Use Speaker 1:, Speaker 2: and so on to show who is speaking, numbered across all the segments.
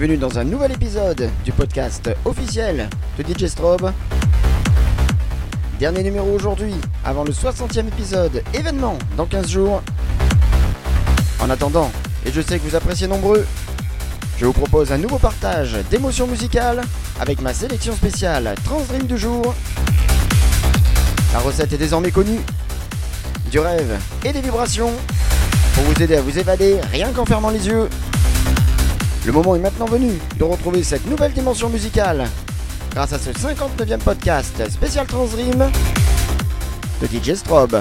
Speaker 1: Bienvenue dans un nouvel épisode du podcast officiel de DJ Strobe. Dernier numéro aujourd'hui, avant le 60e épisode, événement dans 15 jours. En attendant, et je sais que vous appréciez nombreux, je vous propose un nouveau partage d'émotions musicales avec ma sélection spéciale Transdream du jour. La recette est désormais connue, du rêve et des vibrations pour vous aider à vous évader rien qu'en fermant les yeux. Le moment est maintenant venu de retrouver cette nouvelle dimension musicale grâce à ce 59e podcast spécial Transdream de DJ Strobe.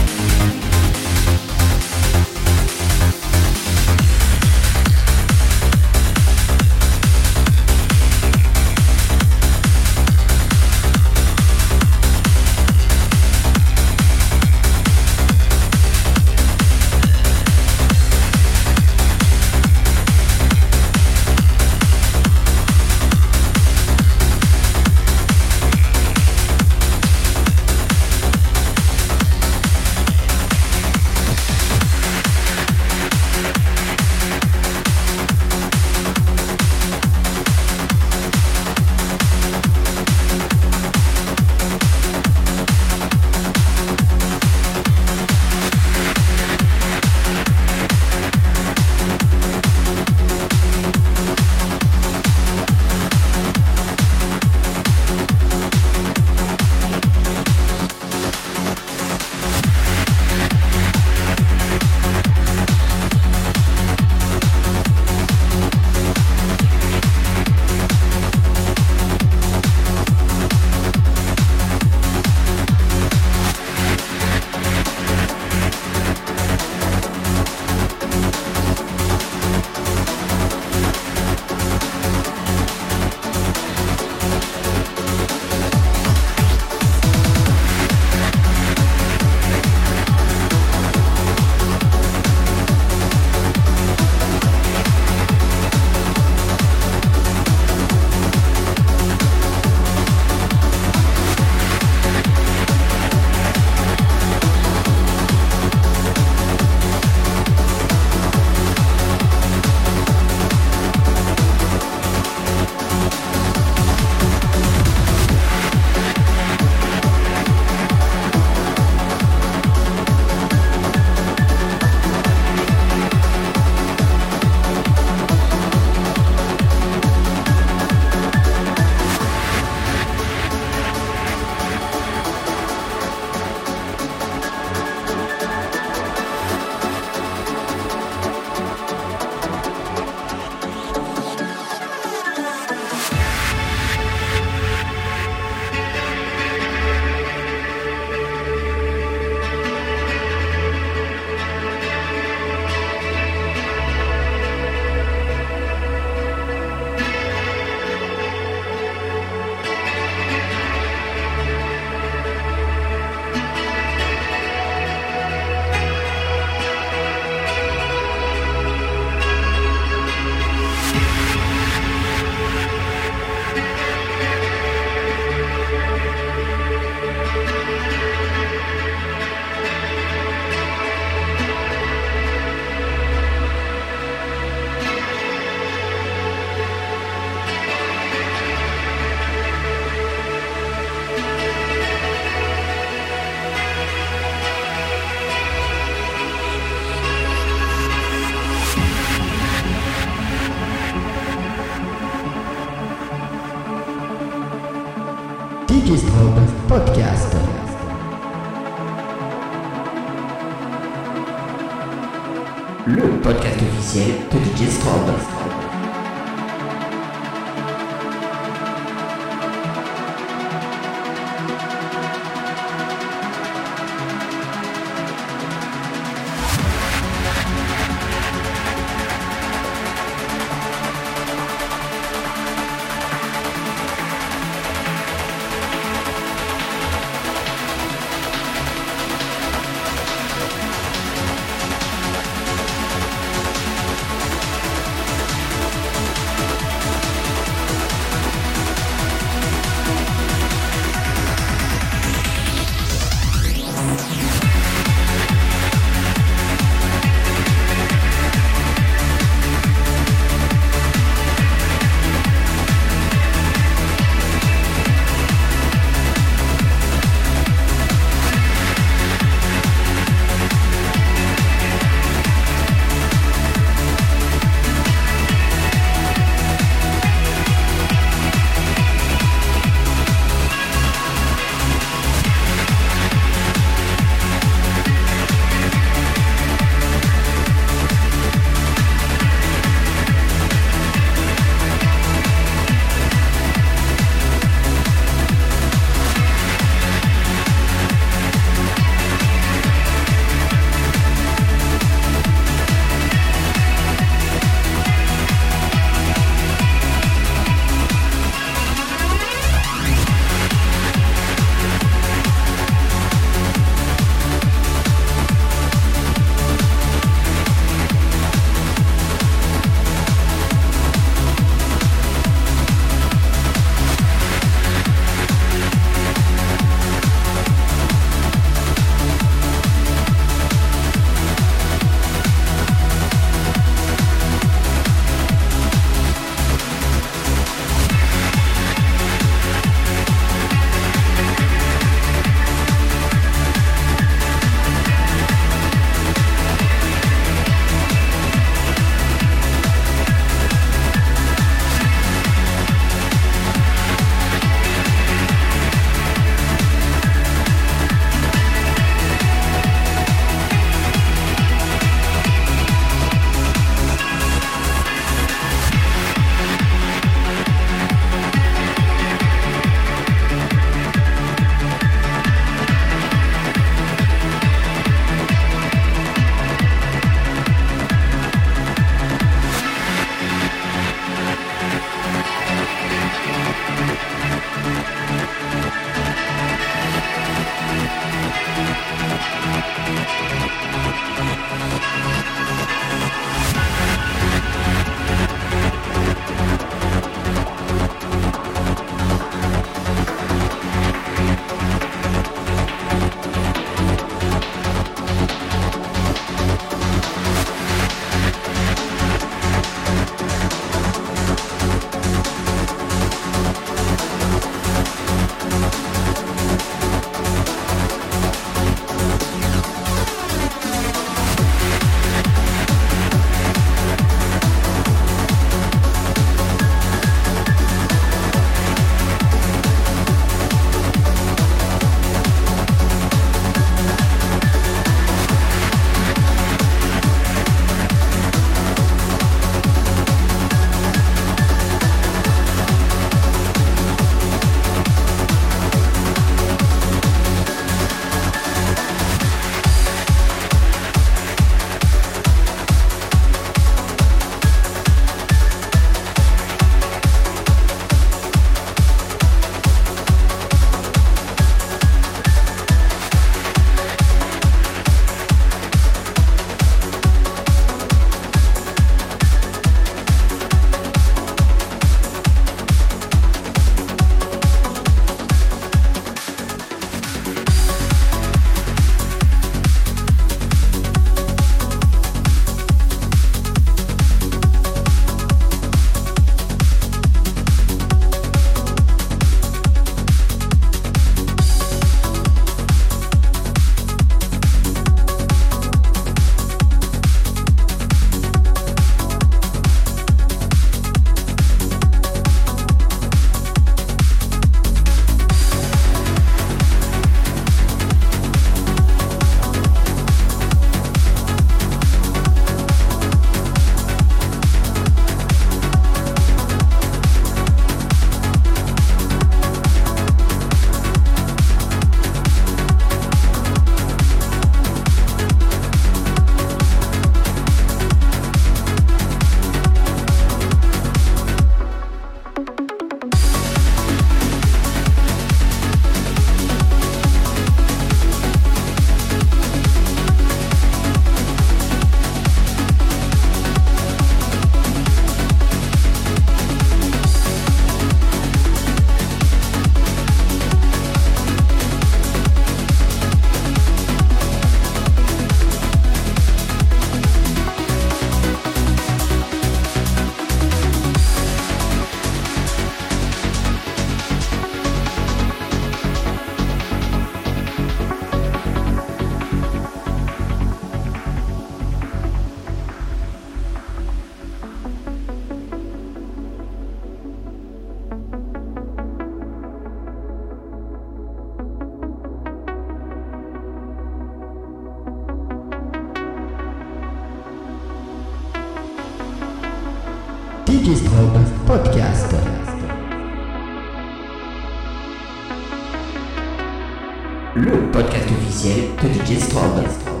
Speaker 2: Le podcast officiel de DJ Strobe.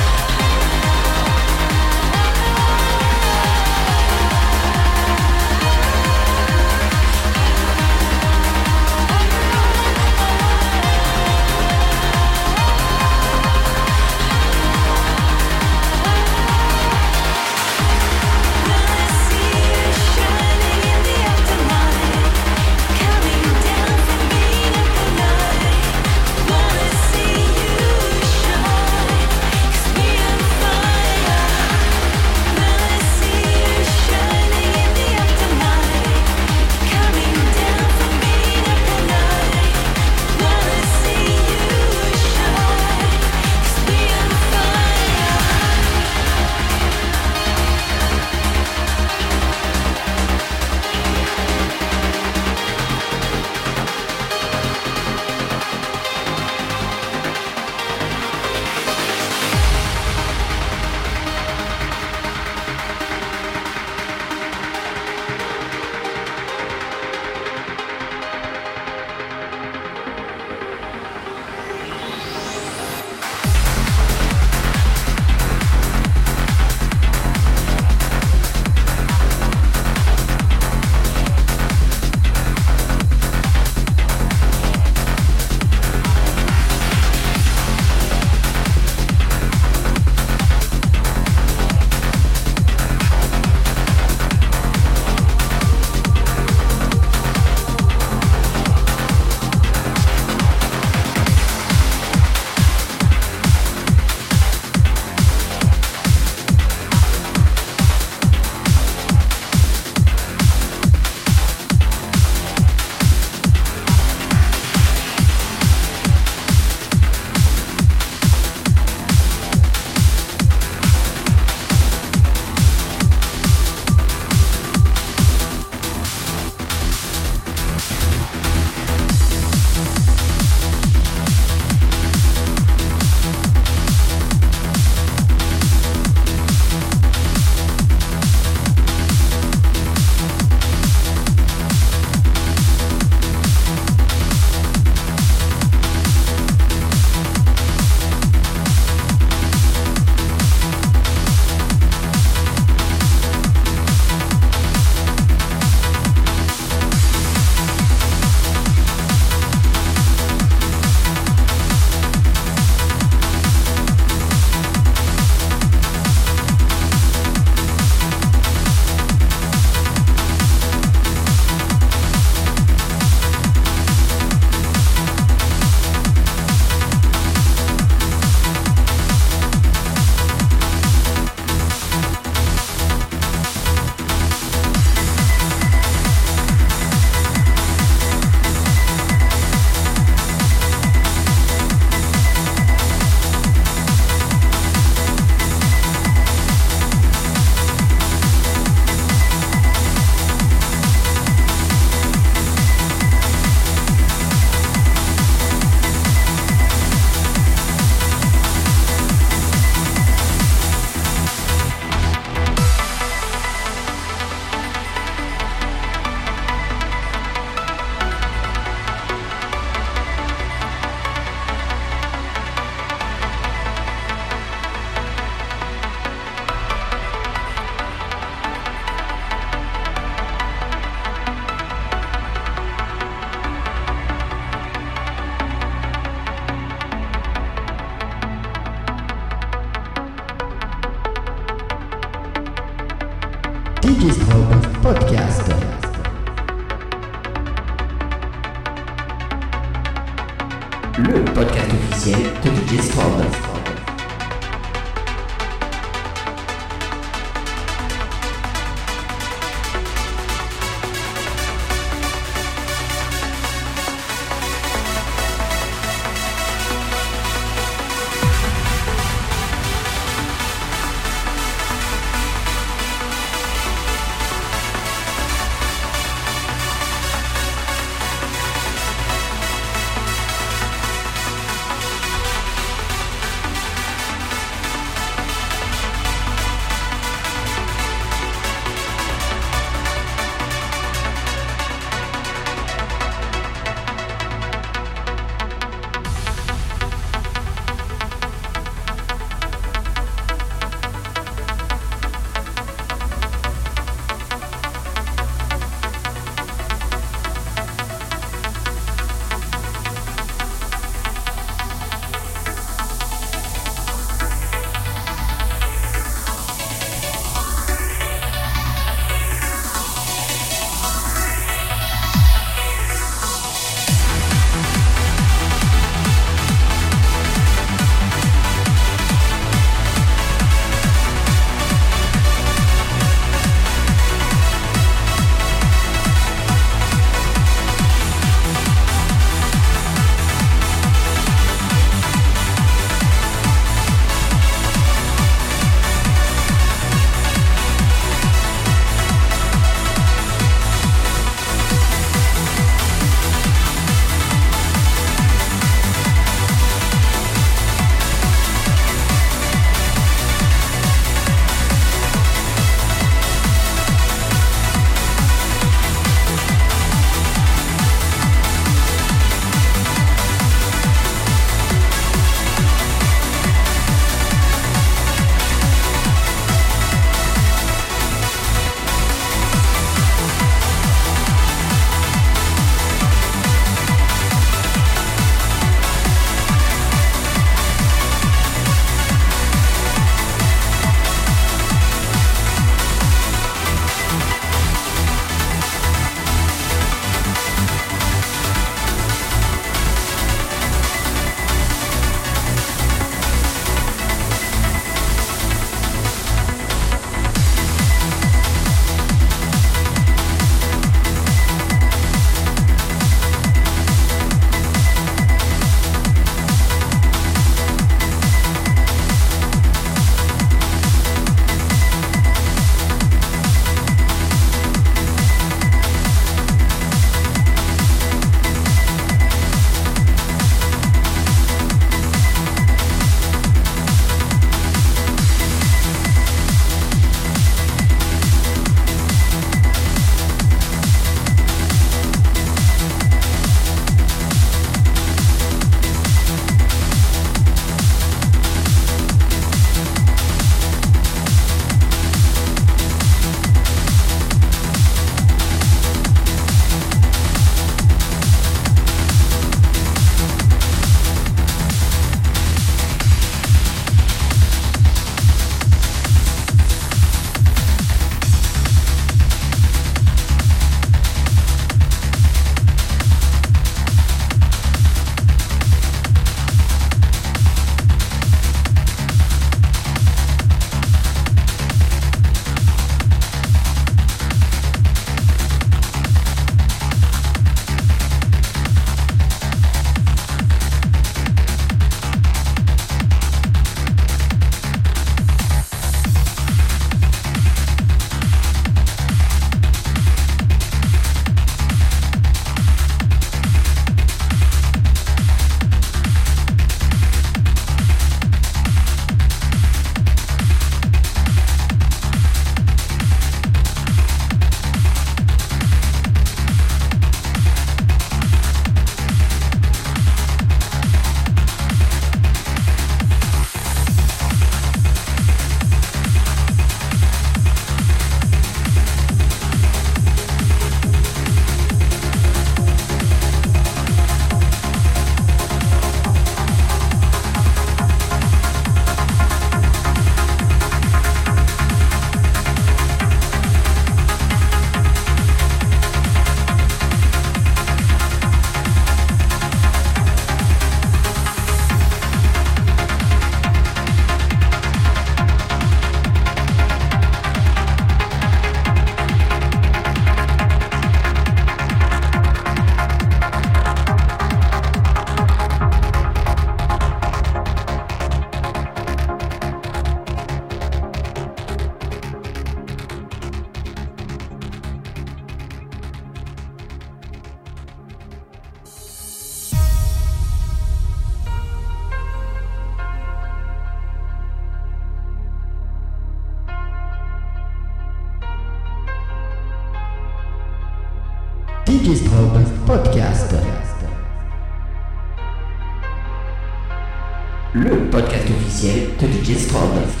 Speaker 2: Officiel de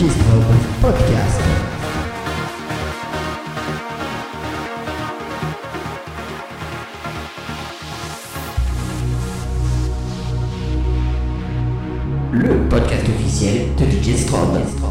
Speaker 2: DJ Strobe. DJ Strobe Podcast. Le podcast officiel de DJ Strobe.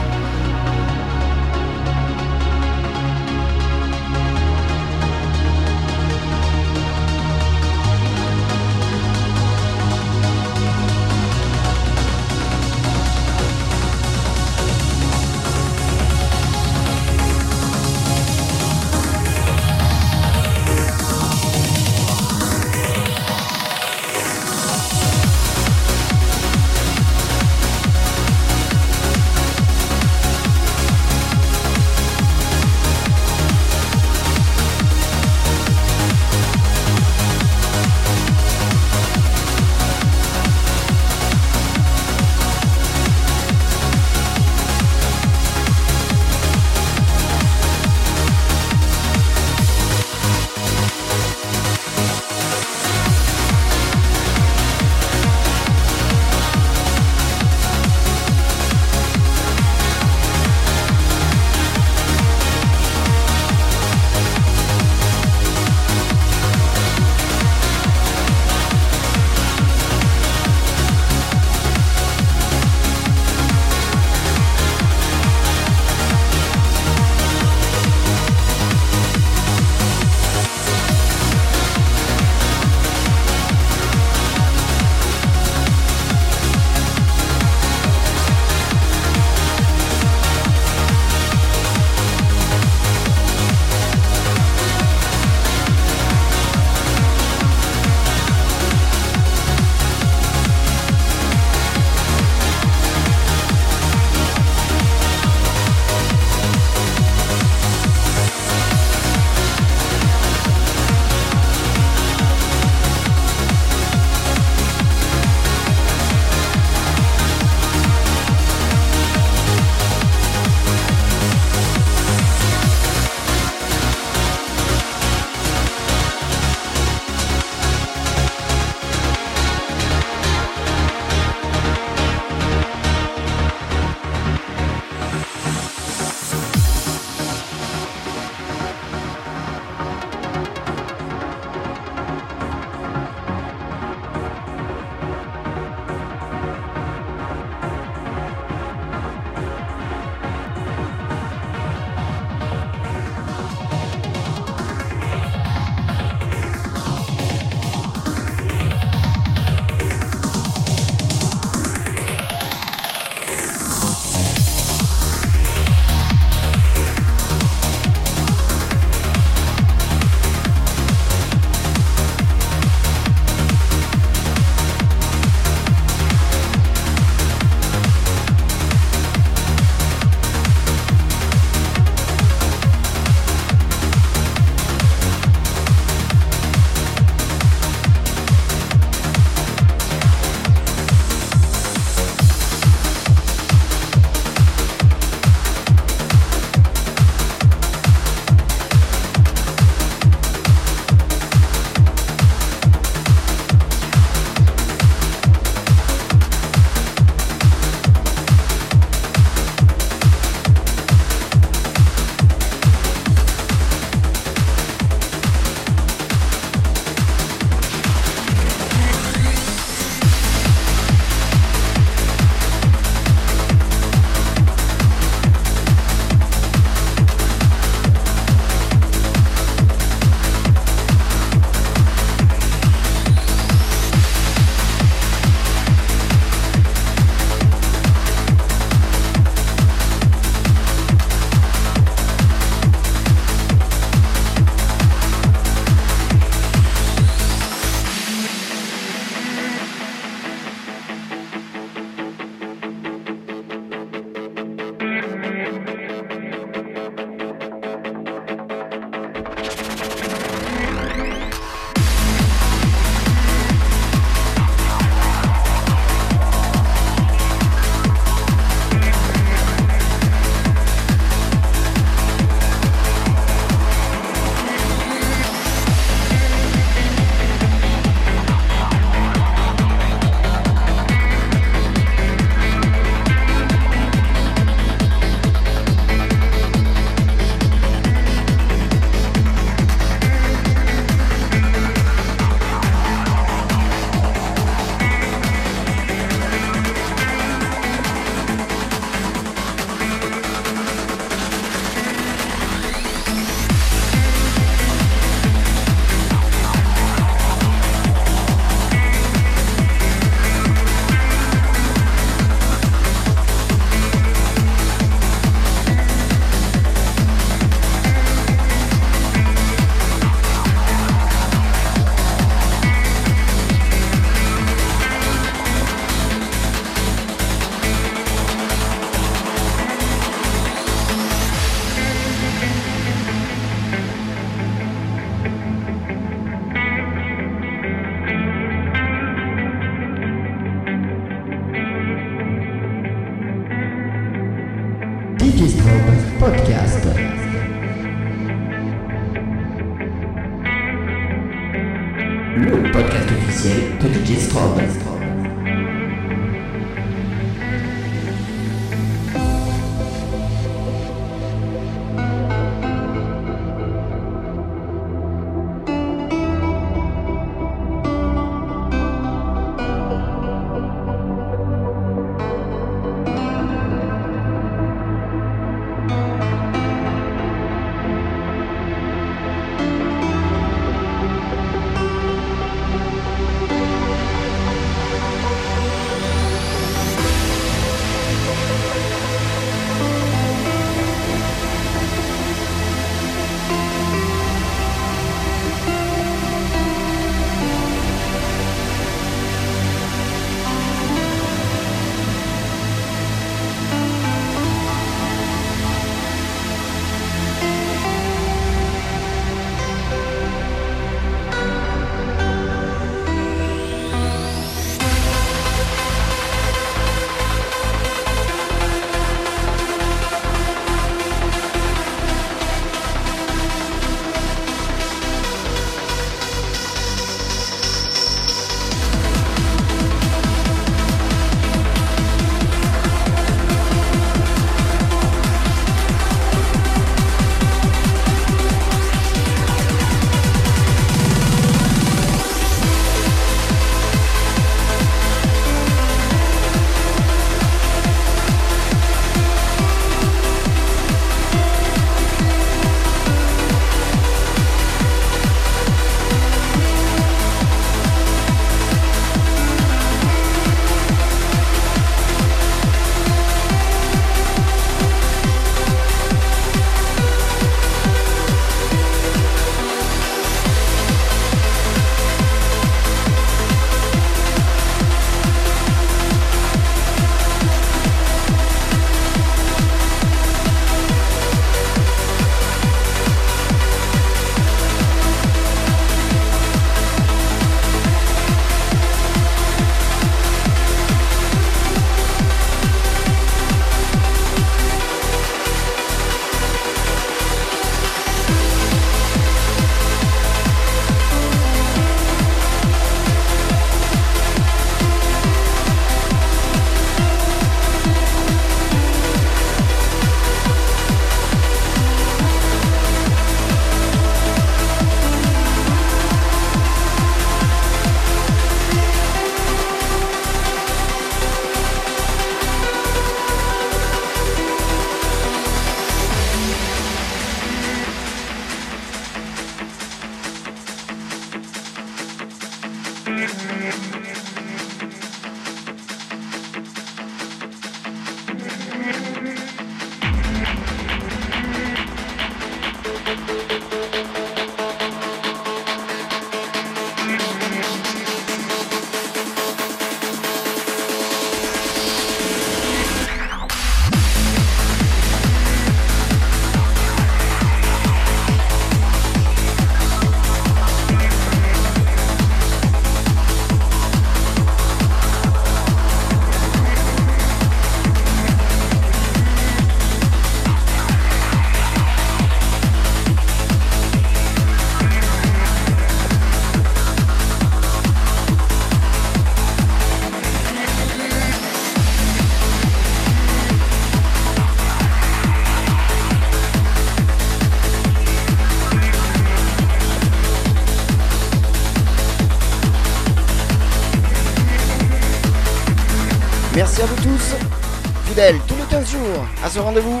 Speaker 1: Rendez-vous.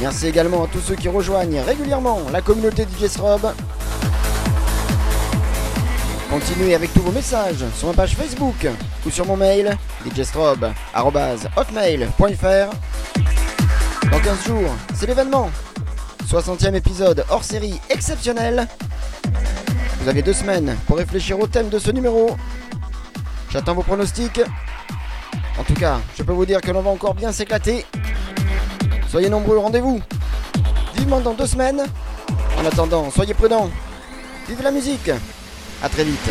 Speaker 1: Merci également à tous ceux qui rejoignent régulièrement la communauté DJ Srob. Continuez avec tous vos messages sur ma page Facebook ou sur mon mail djstrobe.hotmail.fr Dans 15 jours, c'est l'événement. 60e épisode hors série exceptionnel. Vous avez deux semaines pour réfléchir au thème de ce numéro. J'attends vos pronostics. Cas, je peux vous dire que l'on va encore bien s'éclater. Soyez nombreux rendez-vous. Vivement dans deux semaines. En attendant, soyez prudents. Vive la musique. À très vite.